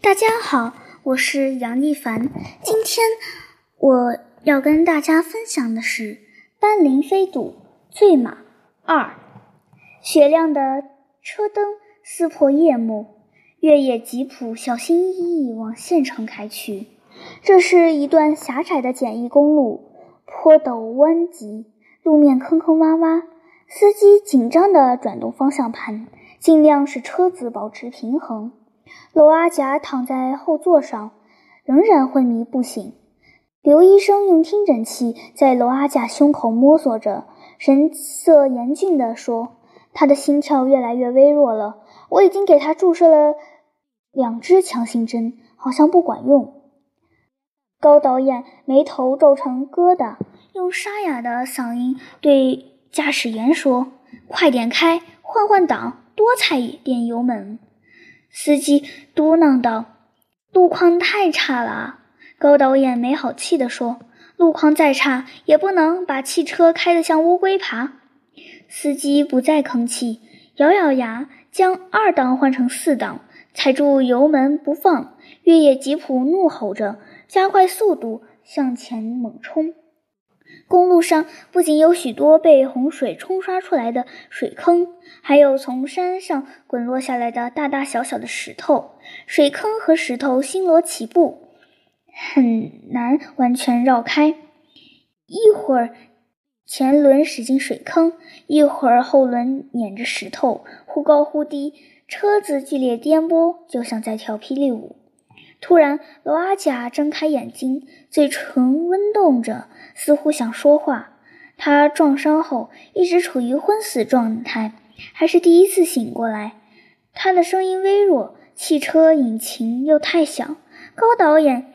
大家好，我是杨一凡。今天我要跟大家分享的是《斑羚飞渡醉马二》。雪亮的车灯撕破夜幕，越野吉普小心翼翼往县城开去。这是一段狭窄的简易公路，坡陡弯急，路面坑坑洼洼。司机紧张地转动方向盘，尽量使车子保持平衡。娄阿甲躺在后座上，仍然昏迷不醒。刘医生用听诊器在娄阿甲胸口摸索着，神色严峻地说：“他的心跳越来越微弱了，我已经给他注射了两支强心针，好像不管用。”高导演眉头皱成疙瘩，用沙哑的嗓音对驾驶员说：“快点开，换换挡，多踩一点油门。”司机嘟囔道：“路况太差了啊。”高导演没好气地说：“路况再差，也不能把汽车开得像乌龟爬。”司机不再吭气，咬咬牙，将二档换成四档，踩住油门不放。越野吉普怒吼着，加快速度向前猛冲。公路上不仅有许多被洪水冲刷出来的水坑，还有从山上滚落下来的大大小小的石头。水坑和石头星罗棋布，很难完全绕开。一会儿前轮驶进水坑，一会儿后轮碾着石头，忽高忽低，车子剧烈颠簸，就像在跳霹雳舞。突然，罗阿甲睁开眼睛，嘴唇温动着。似乎想说话。他撞伤后一直处于昏死状态，还是第一次醒过来。他的声音微弱，汽车引擎又太响。高导演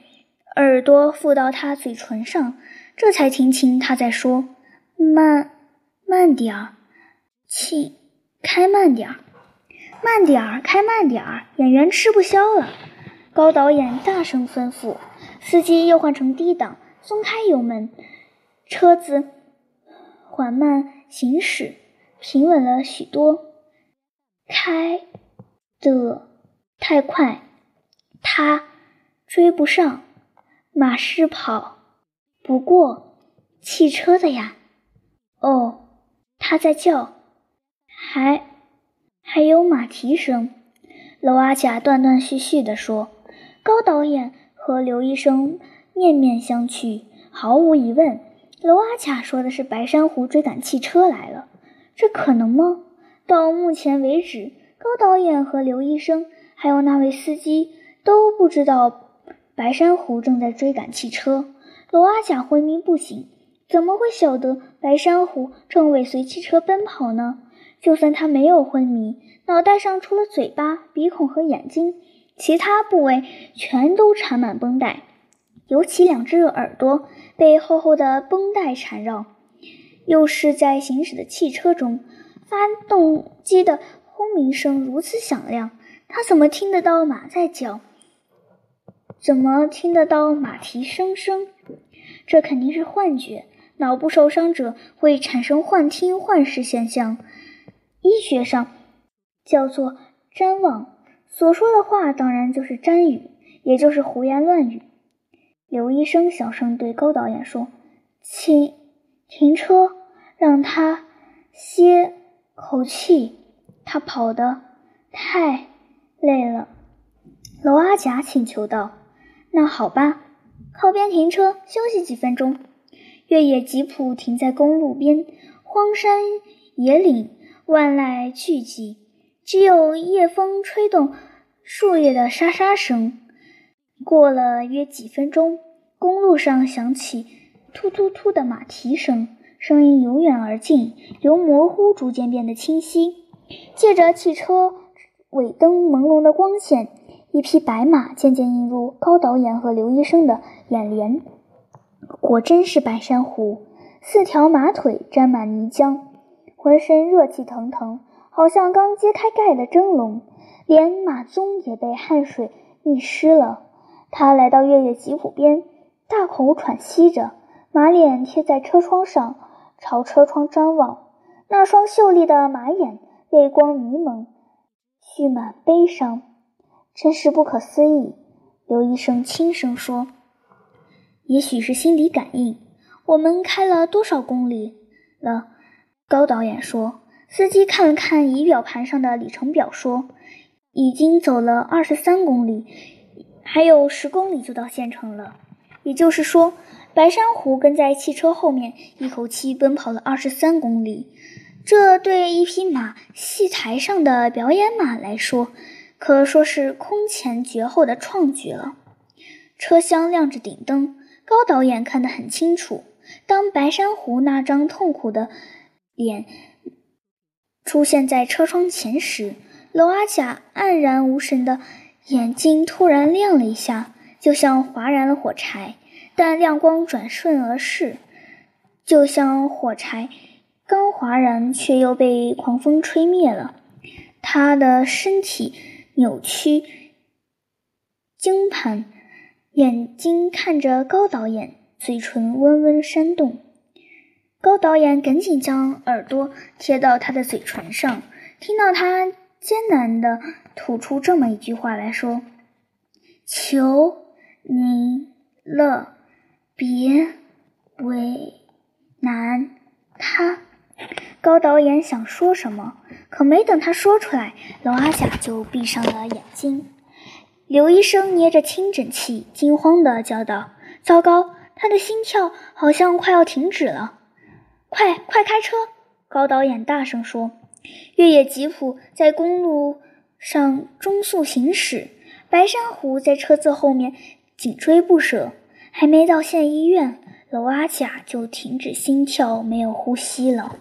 耳朵附到他嘴唇上，这才听清他在说：“慢，慢点儿，请开慢点儿，慢点儿，开慢点儿，演员吃不消了。”高导演大声吩咐，司机又换成低档。松开油门，车子缓慢行驶，平稳了许多。开的太快，他追不上。马是跑不过汽车的呀。哦，他在叫，还还有马蹄声。娄阿甲断断续续地说：“高导演和刘医生。”面面相觑，毫无疑问，娄阿甲说的是白珊瑚追赶汽车来了。这可能吗？到目前为止，高导演和刘医生还有那位司机都不知道白珊瑚正在追赶汽车。娄阿甲昏迷不醒，怎么会晓得白珊瑚正尾随汽车奔跑呢？就算他没有昏迷，脑袋上除了嘴巴、鼻孔和眼睛，其他部位全都缠满绷带。尤其两只耳朵被厚厚的绷带缠绕，又是在行驶的汽车中，发动机的轰鸣声如此响亮，他怎么听得到马在叫？怎么听得到马蹄声声？这肯定是幻觉。脑部受伤者会产生幻听幻视现象，医学上叫做谵妄。所说的话当然就是谵语，也就是胡言乱语。刘医生小声对高导演说：“请停车，让他歇口气。他跑得太累了。”娄阿甲请求道：“那好吧，靠边停车，休息几分钟。”越野吉普停在公路边，荒山野岭，万籁俱寂，只有夜风吹动树叶的沙沙声。过了约几分钟，公路上响起突突突的马蹄声，声音由远而近，由模糊逐渐变得清晰。借着汽车尾灯朦胧的光线，一匹白马渐渐映入高导演和刘医生的眼帘。果真是白珊瑚，四条马腿沾满泥浆，浑身热气腾腾，好像刚揭开盖的蒸笼，连马鬃也被汗水浸湿了。他来到越野吉普边，大口喘息着，马脸贴在车窗上，朝车窗张望。那双秀丽的马眼，泪光迷蒙，蓄满悲伤。真是不可思议。刘医生轻声说：“也许是心理感应。”我们开了多少公里了？高导演说。司机看了看仪表盘上的里程表，说：“已经走了二十三公里，还有十公里就到县城了。”也就是说，白珊瑚跟在汽车后面，一口气奔跑了二十三公里。这对一匹马戏台上的表演马来说，可说是空前绝后的创举了。车厢亮着顶灯，高导演看得很清楚。当白珊瑚那张痛苦的脸出现在车窗前时，娄阿甲黯然无神的眼睛突然亮了一下，就像划燃了火柴，但亮光转瞬而逝，就像火柴刚划燃却又被狂风吹灭了。他的身体扭曲、惊盘，眼睛看着高导演。嘴唇微微扇动，高导演赶紧将耳朵贴到他的嘴唇上，听到他艰难地吐出这么一句话来说：“求您了，别为难他。”高导演想说什么，可没等他说出来，娄阿甲就闭上了眼睛。刘医生捏着听诊器，惊慌地叫道：“糟糕！”他的心跳好像快要停止了，快快开车！高导演大声说。越野吉普在公路上中速行驶，白珊瑚在车子后面紧追不舍。还没到县医院，娄阿甲就停止心跳，没有呼吸了。